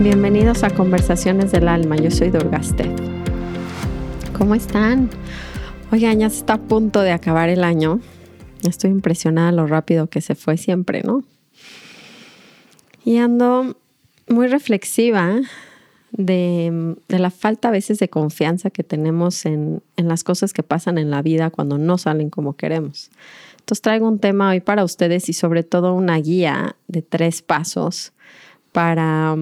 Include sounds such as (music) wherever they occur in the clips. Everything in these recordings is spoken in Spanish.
Bienvenidos a Conversaciones del Alma. Yo soy Durgaste. ¿Cómo están? Oigan, ya está a punto de acabar el año. Estoy impresionada lo rápido que se fue siempre, ¿no? Y ando muy reflexiva de, la falta a veces de confianza que tenemos en, las cosas que pasan en la vida cuando no salen como queremos. Entonces traigo un tema hoy para ustedes y sobre todo una guía de tres pasos para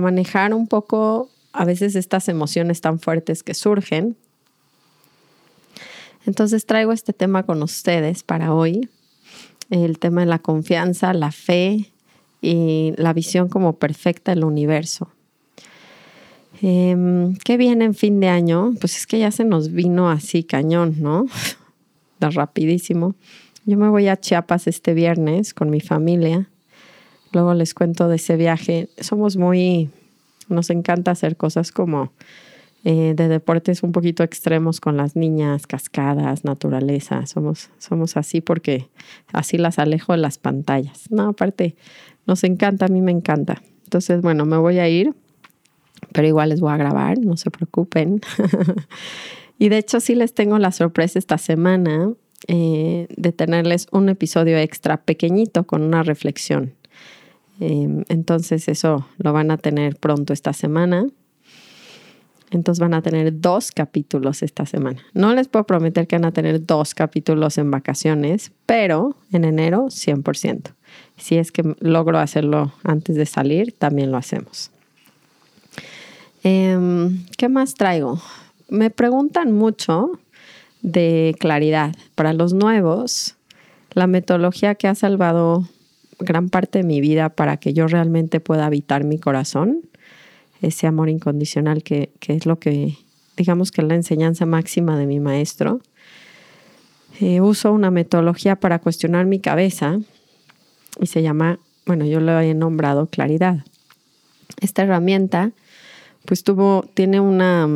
manejar un poco a veces estas emociones tan fuertes que surgen. Entonces traigo este tema con ustedes para hoy, el tema de la confianza, la fe y la visión como perfecta del universo. Em, ¿Qué viene en fin de año? Pues es que ya se nos vino así cañón, ¿no? (laughs) rapidísimo. Yo me voy a Chiapas este viernes con mi familia Luego les cuento de ese viaje. Somos muy, nos encanta hacer cosas como eh, de deportes un poquito extremos con las niñas, cascadas, naturaleza. Somos, somos así porque así las alejo de las pantallas. No, aparte, nos encanta, a mí me encanta. Entonces, bueno, me voy a ir, pero igual les voy a grabar, no se preocupen. (laughs) y de hecho, sí les tengo la sorpresa esta semana eh, de tenerles un episodio extra pequeñito con una reflexión. Em, entonces eso lo van a tener pronto esta semana. Entonces van a tener dos capítulos esta semana. No les puedo prometer que van a tener dos capítulos en vacaciones, pero en enero 100%. Si es que logro hacerlo antes de salir, también lo hacemos. Em, ¿Qué más traigo? Me preguntan mucho de claridad. Para los nuevos, la metodología que ha salvado gran parte de mi vida para que yo realmente pueda habitar mi corazón, ese amor incondicional que, es lo que, digamos que es la enseñanza máxima de mi maestro. Eh, uso una metodología para cuestionar mi cabeza y se llama, bueno, yo lo he nombrado claridad. Esta herramienta, pues tuvo, tiene una,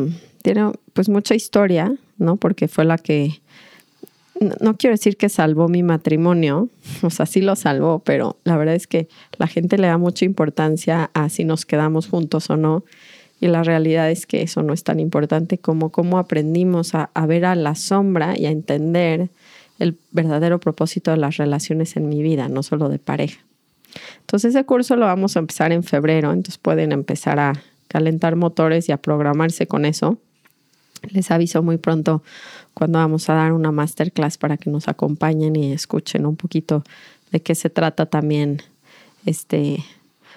tiene pues mucha historia, ¿no? Porque fue la que no, quiero decir que salvó mi matrimonio, (laughs) o sea, sí lo salvó, pero la verdad es que la gente le da mucha importancia a si nos quedamos juntos o no. Y la realidad es que eso no es tan importante como cómo aprendimos a, a ver a la sombra y a entender el verdadero propósito de las relaciones en mi vida, no solo de pareja. Entonces ese curso lo vamos a empezar en febrero, entonces pueden empezar a calentar motores y a programarse con eso. Les aviso muy pronto cuando vamos a dar una masterclass para que nos acompañen y escuchen un poquito de qué se trata también, este,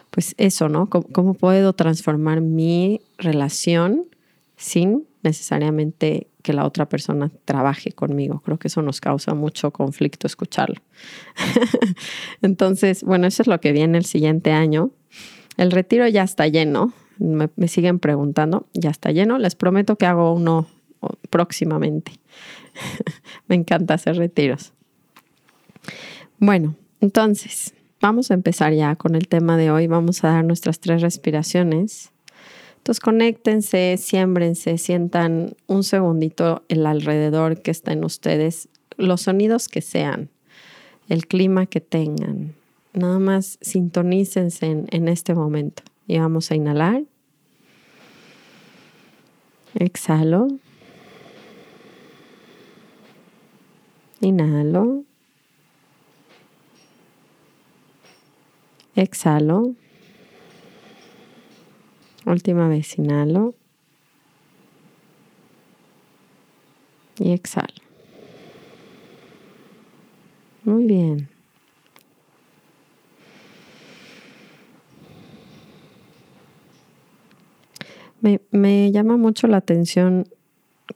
pues eso, ¿no? ¿Cómo, puedo transformar mi relación sin necesariamente que la otra persona trabaje conmigo? Creo que eso nos causa mucho conflicto escucharlo. (laughs) Entonces, bueno, eso es lo que viene el siguiente año. El retiro ya está lleno me, siguen preguntando, ya está lleno, les prometo que hago uno próximamente. (laughs) me encanta hacer retiros. Bueno, entonces, vamos a empezar ya con el tema de hoy. Vamos a dar nuestras tres respiraciones. Entonces, conéctense, siémbrense, sientan un segundito el alrededor que está en ustedes, los sonidos que sean, el clima que tengan. Nada más sintonícense en, en este momento. Y vamos a inhalar. Exhalo. Inhalo. Exhalo. Última vez, inhalo. Y exhalo. Muy bien. Me, llama mucho la atención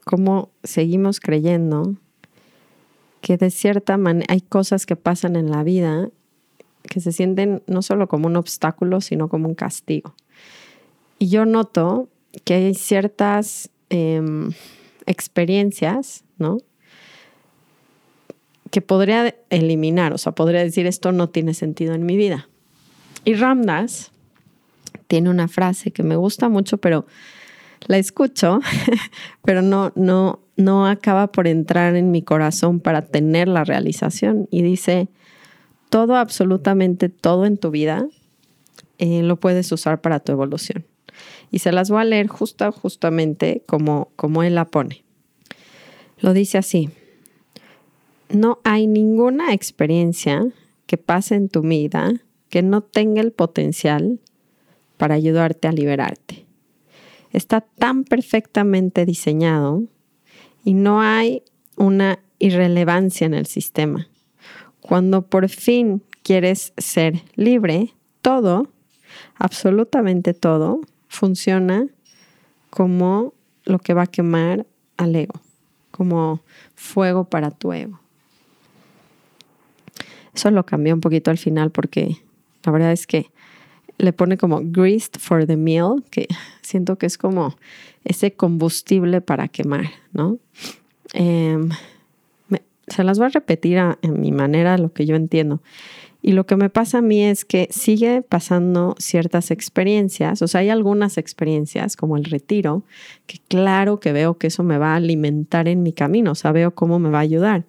cómo seguimos creyendo que de cierta manera hay cosas que pasan en la vida que se sienten no solo como un obstáculo, sino como un castigo. Y yo noto que hay ciertas em, experiencias, ¿no? Que podría eliminar, o sea, podría decir esto no tiene sentido en mi vida. Y Ramdas tiene una frase que me gusta mucho, pero la escucho, (laughs) pero no, no, no acaba por entrar en mi corazón para tener la realización. Y dice, todo, absolutamente todo en tu vida eh, lo puedes usar para tu evolución. Y se las voy a leer justo, justamente como, como él la pone. Lo dice así, no hay ninguna experiencia que pase en tu vida que no tenga el potencial para ayudarte a liberarte. Está tan perfectamente diseñado y no hay una irrelevancia en el sistema. Cuando por fin quieres ser libre, todo, absolutamente todo, funciona como lo que va a quemar al ego, como fuego para tu ego. Eso lo cambié un poquito al final porque la verdad es que le pone como greased for the meal, que (laughs) siento que es como ese combustible para quemar, ¿no? Em, se las voy a repetir en mi manera, lo que yo entiendo. Y lo que me pasa a mí es que sigue pasando ciertas experiencias, o sea, hay algunas experiencias como el retiro, que claro que veo que eso me va a alimentar en mi camino, o sea, veo cómo me va a ayudar.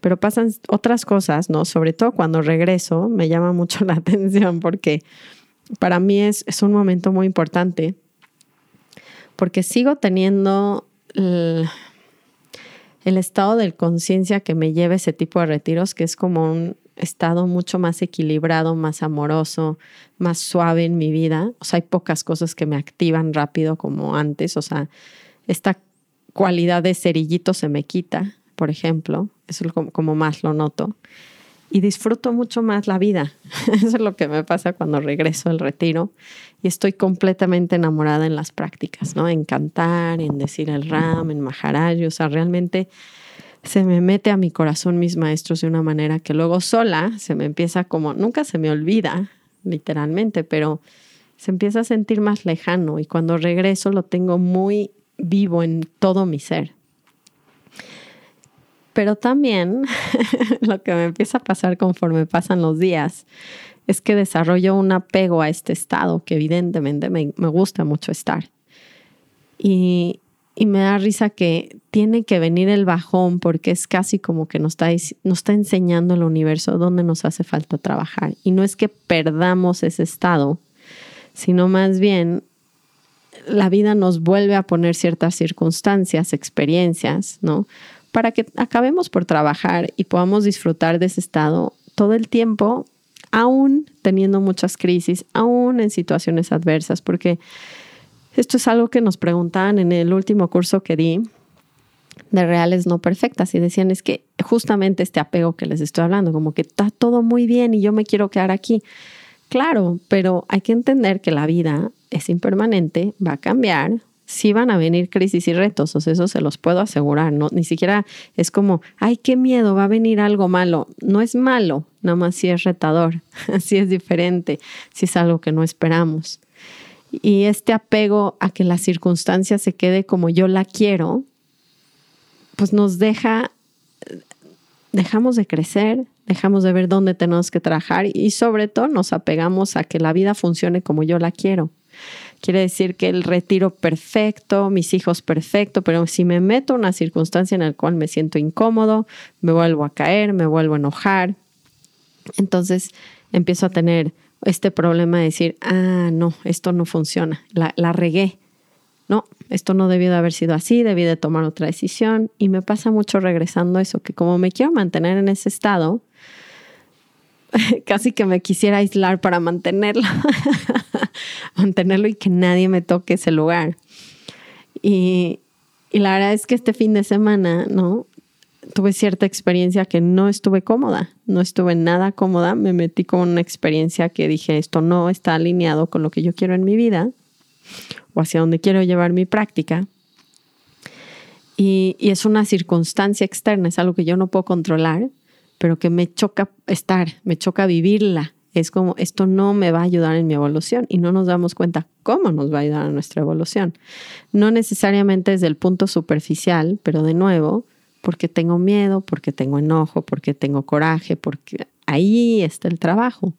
Pero pasan otras cosas, ¿no? Sobre todo cuando regreso, me llama (laughs) mucho la atención porque para mí es, es un momento muy importante, porque sigo teniendo el, el estado de conciencia que me lleva ese tipo de retiros, que es como un estado mucho más equilibrado, más amoroso, más suave en mi vida. O sea, hay pocas cosas que me activan rápido como antes. O sea, esta cualidad de cerillito se me quita por ejemplo, eso es como, más lo noto. Y disfruto mucho más la vida. (laughs) Eso es lo que me pasa cuando regreso al retiro y estoy completamente enamorada en las prácticas, ¿no? En cantar, en decir el ram, en maharaj, o sea, realmente se me mete a mi corazón mis maestros de una manera que luego sola se me empieza como, nunca se me olvida, literalmente, pero se empieza a sentir más lejano y cuando regreso lo tengo muy vivo en todo mi ser. Pero también (laughs) lo que me empieza a pasar conforme pasan los días es que desarrollo un apego a este estado que evidentemente me, gusta mucho estar. Y, me da risa que tiene que venir el bajón porque es casi como que nos está, nos está enseñando el universo dónde nos hace falta trabajar. Y no es que perdamos ese estado, sino más bien la vida nos vuelve a poner ciertas circunstancias, experiencias, ¿no? para que acabemos por trabajar y podamos disfrutar de ese estado todo el tiempo, aún teniendo muchas crisis, aún en situaciones adversas, porque esto es algo que nos preguntaban en el último curso que di de reales no perfectas y decían es que justamente este apego que les estoy hablando, como que está todo muy bien y yo me quiero quedar aquí. Claro, pero hay que entender que la vida es impermanente, va a cambiar, sí van a venir crisis y retos, o sea, eso se los puedo asegurar, no ni siquiera es como, ay, qué miedo, va a venir algo malo. No es malo, nada más si es retador, (laughs) si es diferente, si es algo que no esperamos. Y este apego a que la circunstancia se quede como yo la quiero, pues nos deja, dejamos de crecer, dejamos de ver dónde tenemos que trabajar y sobre todo nos apegamos a que la vida funcione como yo la quiero. Quiere decir que el retiro perfecto, mis hijos perfecto, pero si me meto en una circunstancia en la cual me siento incómodo, me vuelvo a caer, me vuelvo a enojar, entonces empiezo a tener este problema de decir, ah, no, esto no funciona, la, la regué. No, esto no debió de haber sido así, debí de tomar otra decisión. Y me pasa mucho regresando a eso, que como me quiero mantener en ese estado, (laughs) casi que me quisiera aislar para mantenerlo, (laughs) mantenerlo y que nadie me toque ese lugar. Y, y la verdad es que este fin de semana, ¿no? Tuve cierta experiencia que no estuve cómoda, no estuve nada cómoda, me metí con una experiencia que dije, esto no está alineado con lo que yo quiero en mi vida o hacia donde quiero llevar mi práctica. Y, y es una circunstancia externa, es algo que yo no puedo controlar, pero que me choca estar, me choca vivirla. Es como, esto no me va a ayudar en mi evolución y no nos damos cuenta cómo nos va a ayudar a nuestra evolución. No necesariamente desde el punto superficial, pero de nuevo, porque tengo miedo, porque tengo enojo, porque tengo coraje, porque ahí está el trabajo.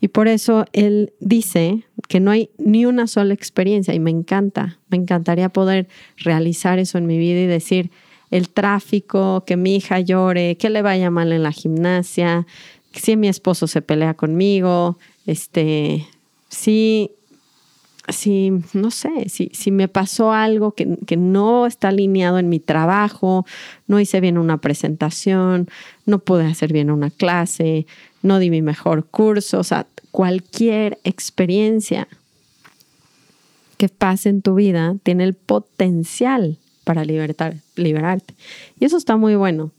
Y por eso él dice que no hay ni una sola experiencia y me encanta, me encantaría poder realizar eso en mi vida y decir el tráfico, que mi hija llore, que le vaya mal en la gimnasia, si mi esposo se pelea conmigo, este, si, si no sé, si, si me pasó algo que, que, no está alineado en mi trabajo, no hice bien una presentación, no pude hacer bien una clase, no di mi mejor curso, o sea, cualquier experiencia que pase en tu vida tiene el potencial para libertar, liberarte. Y eso está muy bueno.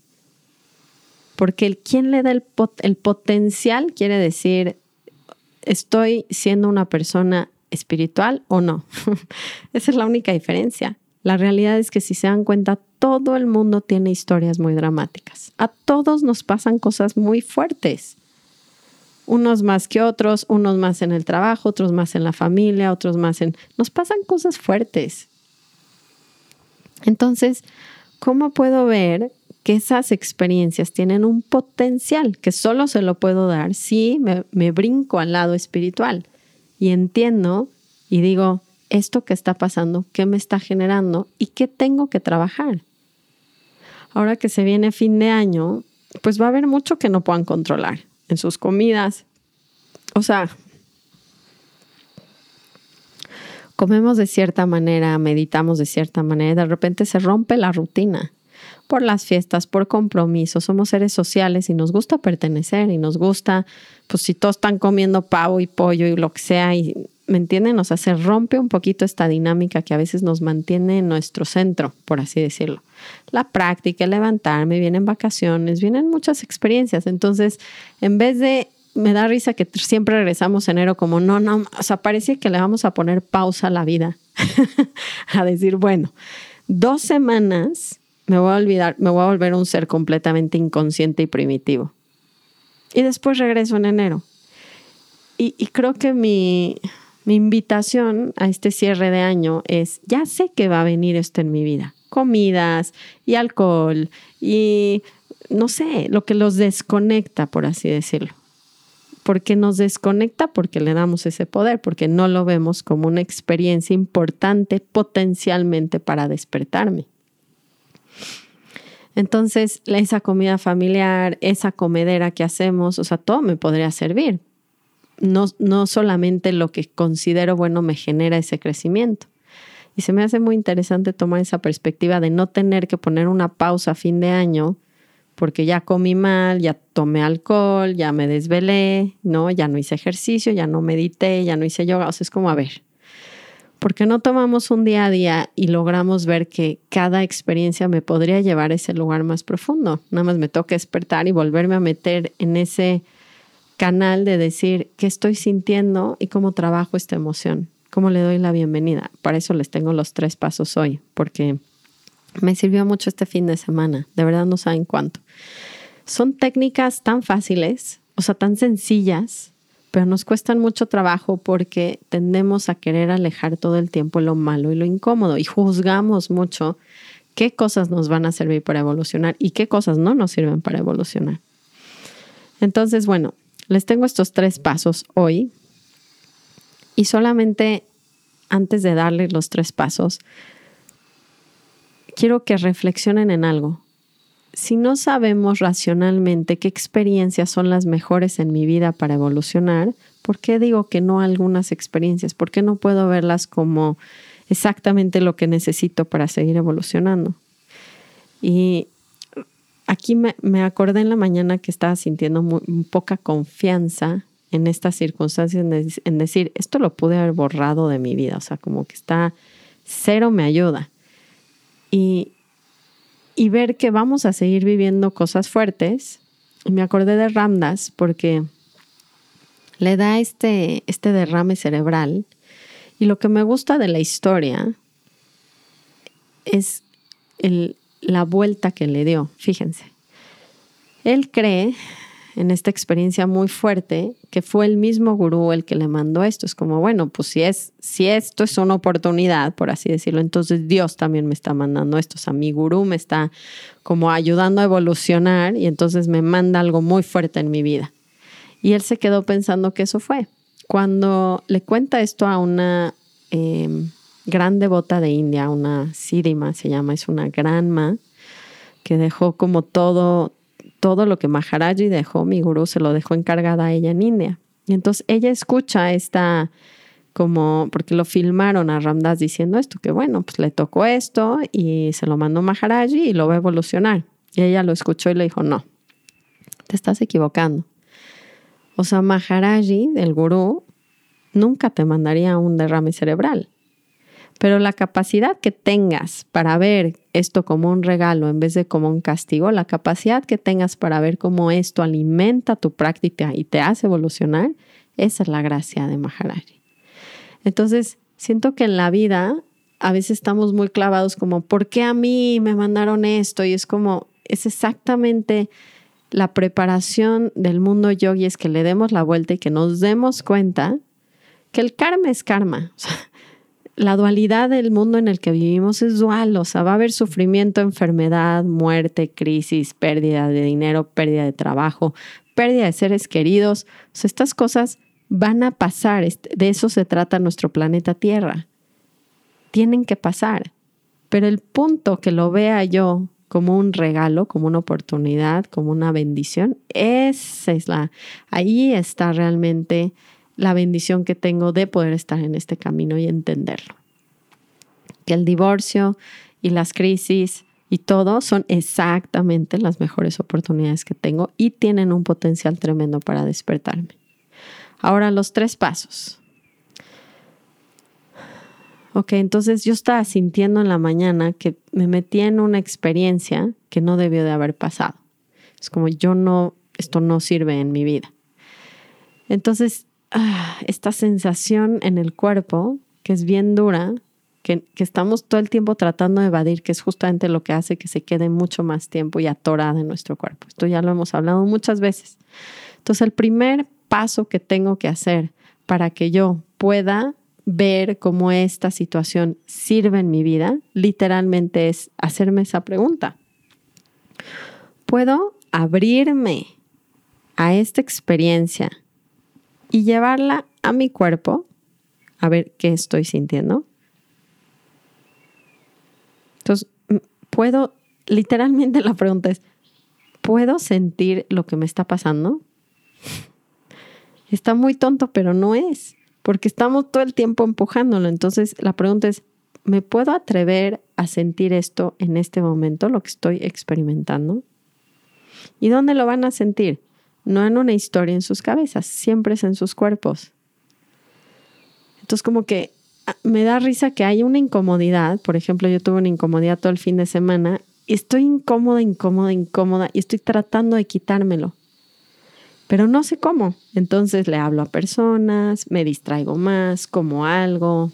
Porque el quien le da el, el potencial quiere decir, estoy siendo una persona espiritual o no. (laughs) Esa es la única diferencia. La realidad es que si se dan cuenta, todo el mundo tiene historias muy dramáticas. A todos nos pasan cosas muy fuertes unos más que otros, unos más en el trabajo, otros más en la familia, otros más en... Nos pasan cosas fuertes. Entonces, ¿cómo puedo ver que esas experiencias tienen un potencial que solo se lo puedo dar si me, brinco al lado espiritual y entiendo y digo, esto que está pasando, qué me está generando y qué tengo que trabajar? Ahora que se viene fin de año, pues va a haber mucho que no puedan controlar en sus comidas. O sea, comemos de cierta manera, meditamos de cierta manera, de repente se rompe la rutina por las fiestas, por compromisos, somos seres sociales y nos gusta pertenecer y nos gusta, pues si todos están comiendo pavo y pollo y lo que sea, y ¿me entienden? O sea, se rompe un poquito esta dinámica que a veces nos mantiene en nuestro centro, por así decirlo. La práctica, el levantarme, vienen vacaciones, vienen muchas experiencias. Entonces, en vez de, me da risa que siempre regresamos enero como, no, no, o sea, parece que le vamos a poner pausa a la vida, (laughs) a decir, bueno, dos semanas me voy a olvidar, me voy a volver un ser completamente inconsciente y primitivo. Y después regreso en enero. y, creo que mi, mi invitación a este cierre de año es, ya sé que va a venir esto en mi vida, comidas y alcohol y no sé, lo que los desconecta, por así decirlo. Porque nos desconecta porque le damos ese poder, porque no lo vemos como una experiencia importante potencialmente para despertarme. Entonces, esa comida familiar, esa comedera que hacemos, o sea, todo me podría servir, no, solamente lo que considero bueno me genera ese crecimiento. Y se me hace muy interesante tomar esa perspectiva de no tener que poner una pausa a fin de año porque ya comí mal, ya tomé alcohol, ya me desvelé, ¿no? Ya no hice ejercicio, ya no medité, ya no hice yoga. O sea, es como, a ver, ¿por qué no tomamos un día a día y logramos ver que cada experiencia me podría llevar a ese lugar más profundo? Nada más me toca despertar y volverme a meter en ese canal de decir qué estoy sintiendo y cómo trabajo esta emoción, cómo le doy la bienvenida. Para eso les tengo los tres pasos hoy, porque me sirvió mucho este fin de semana, de verdad no saben cuánto. Son técnicas tan fáciles, o sea, tan sencillas, pero nos cuestan mucho trabajo porque tendemos a querer alejar todo el tiempo lo malo y lo incómodo y juzgamos mucho qué cosas nos van a servir para evolucionar y qué cosas no nos sirven para evolucionar. Entonces, bueno, les tengo estos tres pasos hoy y solamente antes de darles los tres pasos, quiero que reflexionen en algo. Si no sabemos racionalmente qué experiencias son las mejores en mi vida para evolucionar, ¿por qué digo que no algunas experiencias? ¿Por qué no puedo verlas como exactamente lo que necesito para seguir evolucionando? Y aquí me, acordé en la mañana que estaba sintiendo muy, poca confianza en estas circunstancias, en, decir, esto lo pude haber borrado de mi vida, o sea, como que está cero me ayuda. Y, y ver que vamos a seguir viviendo cosas fuertes. Me acordé de Ramdas porque le da este, este derrame cerebral. Y lo que me gusta de la historia es el, la vuelta que le dio, fíjense. Él cree, en esta experiencia muy fuerte que fue el mismo gurú el que le mandó esto. Es como, bueno, pues si, es, si esto es una oportunidad, por así decirlo, entonces Dios también me está mandando esto. O sea, mi gurú me está como ayudando a evolucionar y entonces me manda algo muy fuerte en mi vida. Y él se quedó pensando que eso fue. Cuando le cuenta esto a una em, gran devota de India, una Siddhima se llama, es una granma que dejó como todo, todo lo que Maharaji dejó, mi gurú se lo dejó encargada a ella en India. Y entonces ella escucha esta como, porque lo filmaron a Ramdas diciendo esto, que bueno, pues le tocó esto y se lo mandó Maharaji y lo va a evolucionar. Y ella lo escuchó y le dijo, no, te estás equivocando. O sea, Maharaji, el gurú, nunca te mandaría un derrame cerebral. Pero la capacidad que tengas para ver esto como un regalo en vez de como un castigo, la capacidad que tengas para ver cómo esto alimenta tu práctica y te hace evolucionar, esa es la gracia de Maharaji. Entonces, siento que en la vida a veces estamos muy clavados como, ¿por qué a mí me mandaron esto? Y es como, es exactamente la preparación del mundo yogi, es que le demos la vuelta y que nos demos cuenta que el karma es karma. (laughs) O sea, la dualidad del mundo en el que vivimos es dual, o sea, va a haber sufrimiento, enfermedad, muerte, crisis, pérdida de dinero, pérdida de trabajo, pérdida de seres queridos. Estas cosas van a pasar, de eso se trata nuestro planeta Tierra. Tienen que pasar, pero el punto que lo vea yo como un regalo, como una oportunidad, como una bendición, esa es la, ahí está realmente la bendición que tengo de poder estar en este camino y entenderlo. Que el divorcio y las crisis y todo son exactamente las mejores oportunidades que tengo y tienen un potencial tremendo para despertarme. Ahora los tres pasos. Ok, entonces yo estaba sintiendo en la mañana que me metí en una experiencia que no debió de haber pasado. Es como yo no, esto no sirve en mi vida. Entonces Ah, esta sensación en el cuerpo que es bien dura, que, que, estamos todo el tiempo tratando de evadir, que es justamente lo que hace que se quede mucho más tiempo y atorada en nuestro cuerpo. Esto ya lo hemos hablado muchas veces. Entonces, el primer paso que tengo que hacer para que yo pueda ver cómo esta situación sirve en mi vida, literalmente es hacerme esa pregunta. ¿Puedo abrirme a esta experiencia y llevarla a mi cuerpo a ver qué estoy sintiendo. Entonces, puedo, literalmente la pregunta es, ¿puedo sentir lo que me está pasando? Está muy tonto, pero no es, porque estamos todo el tiempo empujándolo. Entonces, la pregunta es, ¿me puedo atrever a sentir esto en este momento, lo que estoy experimentando? ¿Y dónde lo van a sentir? No en una historia en sus cabezas, siempre es en sus cuerpos. Entonces como que ah, me da risa que hay una incomodidad, por ejemplo, yo tuve una incomodidad todo el fin de semana y estoy incómoda, incómoda, incómoda y estoy tratando de quitármelo. Pero no sé cómo. Entonces le hablo a personas, me distraigo más, como algo.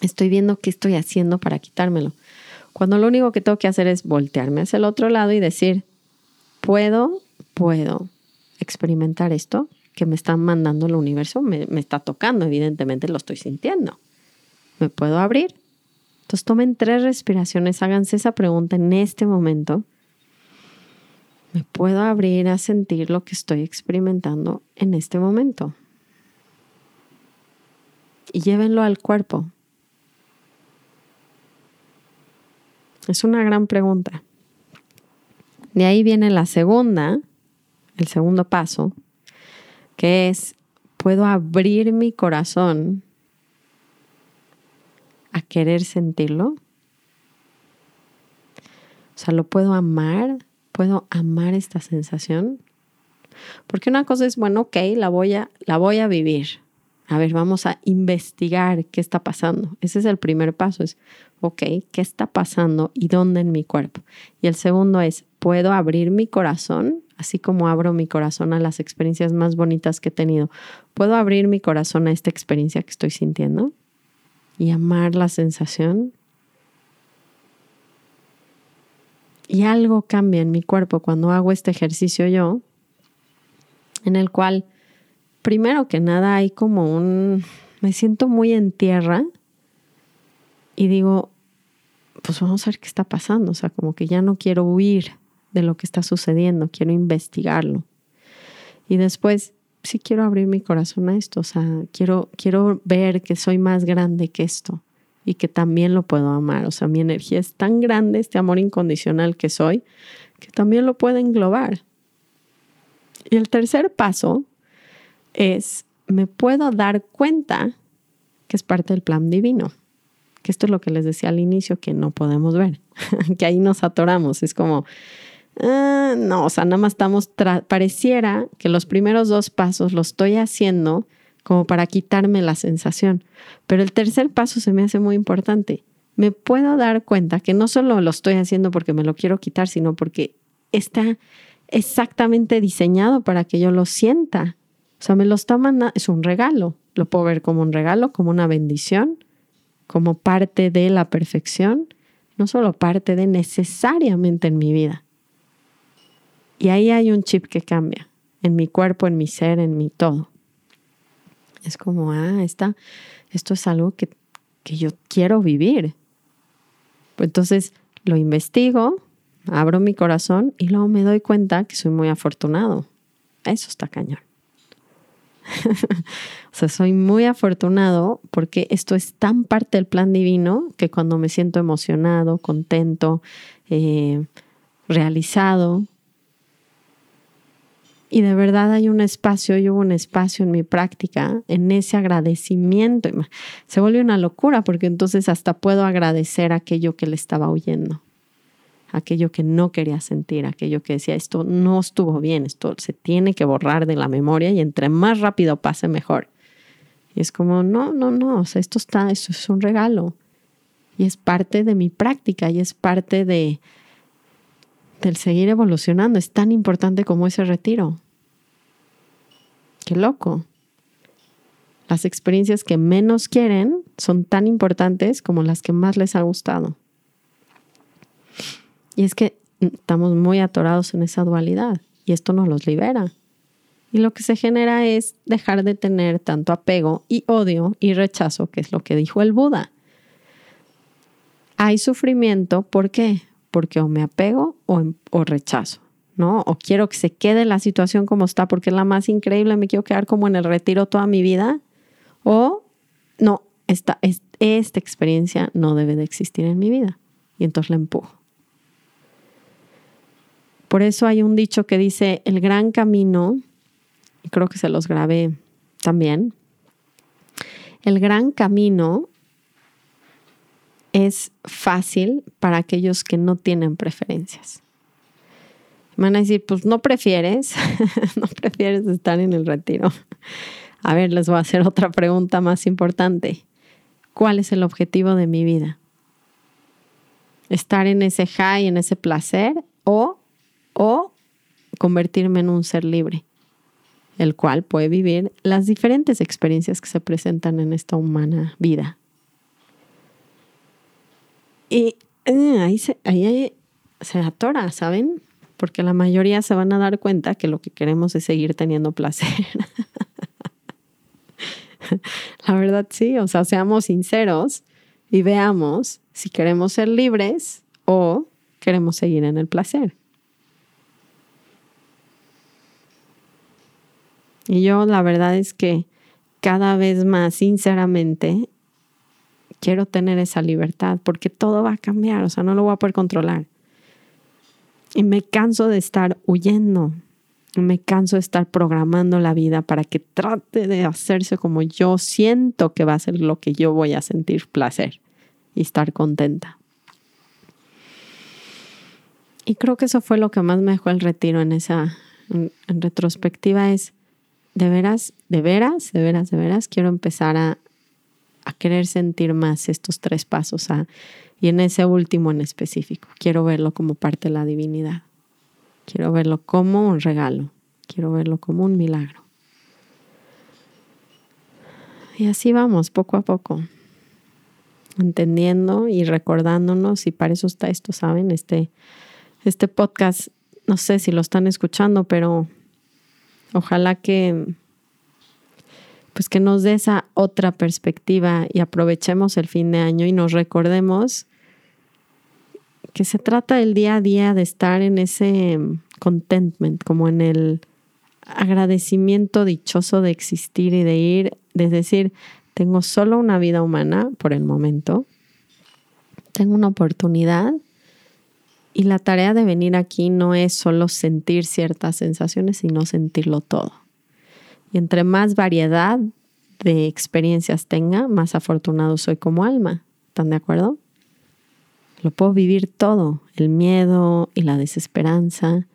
Estoy viendo qué estoy haciendo para quitármelo. Cuando lo único que tengo que hacer es voltearme hacia el otro lado y decir, puedo, puedo, experimentar esto que me está mandando el universo, me, está tocando, evidentemente lo estoy sintiendo. ¿Me puedo abrir? Entonces tomen tres respiraciones, háganse esa pregunta en este momento. ¿Me puedo abrir a sentir lo que estoy experimentando en este momento? Y llévenlo al cuerpo. Es una gran pregunta. De ahí viene la segunda, el segundo paso, que es, puedo abrir mi corazón a querer sentirlo. O sea, lo puedo amar, puedo amar esta sensación. Porque una cosa es, bueno, ok, la voy a, la voy a vivir. A ver, vamos a investigar qué está pasando. Ese es el primer paso, es, ok, ¿qué está pasando y dónde en mi cuerpo? Y el segundo es, ¿puedo abrir mi corazón así como abro mi corazón a las experiencias más bonitas que he tenido, ¿puedo abrir mi corazón a esta experiencia que estoy sintiendo? Y amar la sensación. Y algo cambia en mi cuerpo cuando hago este ejercicio yo. en el cual, primero que nada, hay como un, me siento muy en tierra y digo, pues vamos a ver qué está pasando, o sea, como que ya no quiero huir de lo que está sucediendo, quiero investigarlo. Y después, sí quiero abrir mi corazón a esto, o sea, quiero, quiero ver que soy más grande que esto y que también lo puedo amar, o sea, mi energía es tan grande, este amor incondicional que soy, que también lo puedo englobar. Y el tercer paso es, me puedo dar cuenta que es parte del plan divino que esto es lo que les decía al inicio, que no podemos ver, (laughs) que ahí nos atoramos. Es como, ah, no, o sea, nada más estamos, pareciera que los primeros dos pasos los estoy haciendo como para quitarme la sensación, pero el tercer paso se me hace muy importante. Me puedo dar cuenta que no solo lo estoy haciendo porque me lo quiero quitar, sino porque está exactamente diseñado para que yo lo sienta. O sea, me lo está mandando, es un regalo. Lo puedo ver como un regalo, como una bendición, como parte de la perfección, no solo parte de necesariamente en mi vida. Y ahí hay un chip que cambia, en mi cuerpo, en mi ser, en mi todo. Es como, ah, esta, esto es algo que, que yo quiero vivir. Entonces lo investigo, abro mi corazón y luego me doy cuenta que soy muy afortunado. Eso está cañón. (laughs) o sea, soy muy afortunado porque esto es tan parte del plan divino que cuando me siento emocionado, contento, eh, realizado, y de verdad hay un espacio, yo hubo un espacio en mi práctica, en ese agradecimiento. Se vuelve una locura porque entonces hasta puedo agradecer aquello que le estaba huyendo aquello que no quería sentir, aquello que decía, esto no estuvo bien, esto se tiene que borrar de la memoria y entre más rápido pase, mejor. Y es como, no, no, no, o sea, esto está, esto es un regalo. Y es parte de mi práctica y es parte de del seguir evolucionando. Es tan importante como ese retiro. Qué loco. Las experiencias que menos quieren son tan importantes como las que más les ha gustado. Y es que estamos muy atorados en esa dualidad y esto nos los libera. Y lo que se genera es dejar de tener tanto apego y odio y rechazo, que es lo que dijo el Buda. Hay sufrimiento, ¿por qué? Porque o me apego o, o rechazo, ¿no? O quiero que se quede la situación como está porque es la más increíble, me quiero quedar como en el retiro toda mi vida. O no, esta, esta experiencia no debe de existir en mi vida. Y entonces la empujo. Por eso hay un dicho que dice, el gran camino, y creo que se los grabé también, el gran camino es fácil para aquellos que no tienen preferencias. Me van a decir, pues no prefieres, (laughs) no prefieres estar en el retiro. A ver, les voy a hacer otra pregunta más importante. ¿Cuál es el objetivo de mi vida? ¿Estar en ese high, en ese placer o o convertirme en un ser libre, el cual puede vivir las diferentes experiencias que se presentan en esta humana vida. Y eh, ahí, se, ahí se atora, ¿saben? Porque la mayoría se van a dar cuenta que lo que queremos es seguir teniendo placer. (laughs) la verdad sí, o sea, seamos sinceros y veamos si queremos ser libres o queremos seguir en el placer. Y yo la verdad es que cada vez más sinceramente quiero tener esa libertad porque todo va a cambiar, o sea, no lo voy a poder controlar. Y me canso de estar huyendo, me canso de estar programando la vida para que trate de hacerse como yo siento que va a ser lo que yo voy a sentir placer y estar contenta. Y creo que eso fue lo que más me dejó el retiro en esa en retrospectiva es de veras, de veras, de veras, de veras, quiero empezar a, querer sentir más estos tres pasos y en ese último en específico. Quiero verlo como parte de la divinidad. Quiero verlo como un regalo. Quiero verlo como un milagro. Y así vamos, poco a poco, entendiendo y recordándonos, y para eso está esto, ¿saben? Este, este podcast, no sé si lo están escuchando, pero Ojalá que pues que nos dé esa otra perspectiva y aprovechemos el fin de año y nos recordemos que se trata el día a día de estar en ese contentment, como en el agradecimiento dichoso de existir y de ir, de decir, tengo solo una vida humana por el momento, tengo una oportunidad y la tarea de venir aquí no es solo sentir ciertas sensaciones, sino sentirlo todo. Y entre más variedad de experiencias tenga, más afortunado soy como alma. ¿Están de acuerdo? Lo puedo vivir todo, el miedo y la desesperanza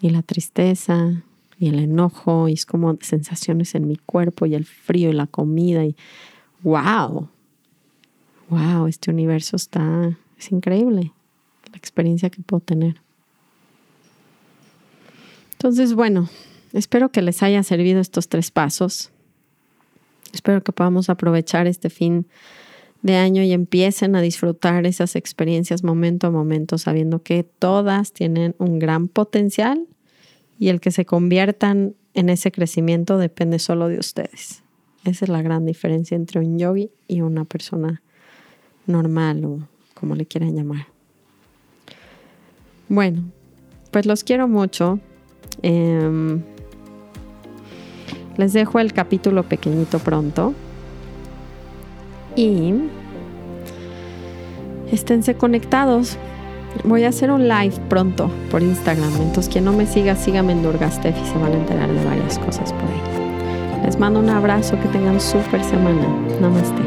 y la tristeza y el enojo y es como sensaciones en mi cuerpo y el frío y la comida y wow, wow, este universo está, es increíble la experiencia que puedo tener. Entonces, bueno, espero que les haya servido estos tres pasos. Espero que podamos aprovechar este fin de año y empiecen a disfrutar esas experiencias momento a momento, sabiendo que todas tienen un gran potencial y el que se conviertan en ese crecimiento depende solo de ustedes. Esa es la gran diferencia entre un yogi y una persona normal o como le quieran llamar. Bueno, pues los quiero mucho. Em, les dejo el capítulo pequeñito pronto. Y esténse conectados. Voy a hacer un live pronto por Instagram. Entonces, quien no me siga, sígame en Durgastef y se van a enterar de varias cosas por ahí. Les mando un abrazo. Que tengan súper semana. Namaste.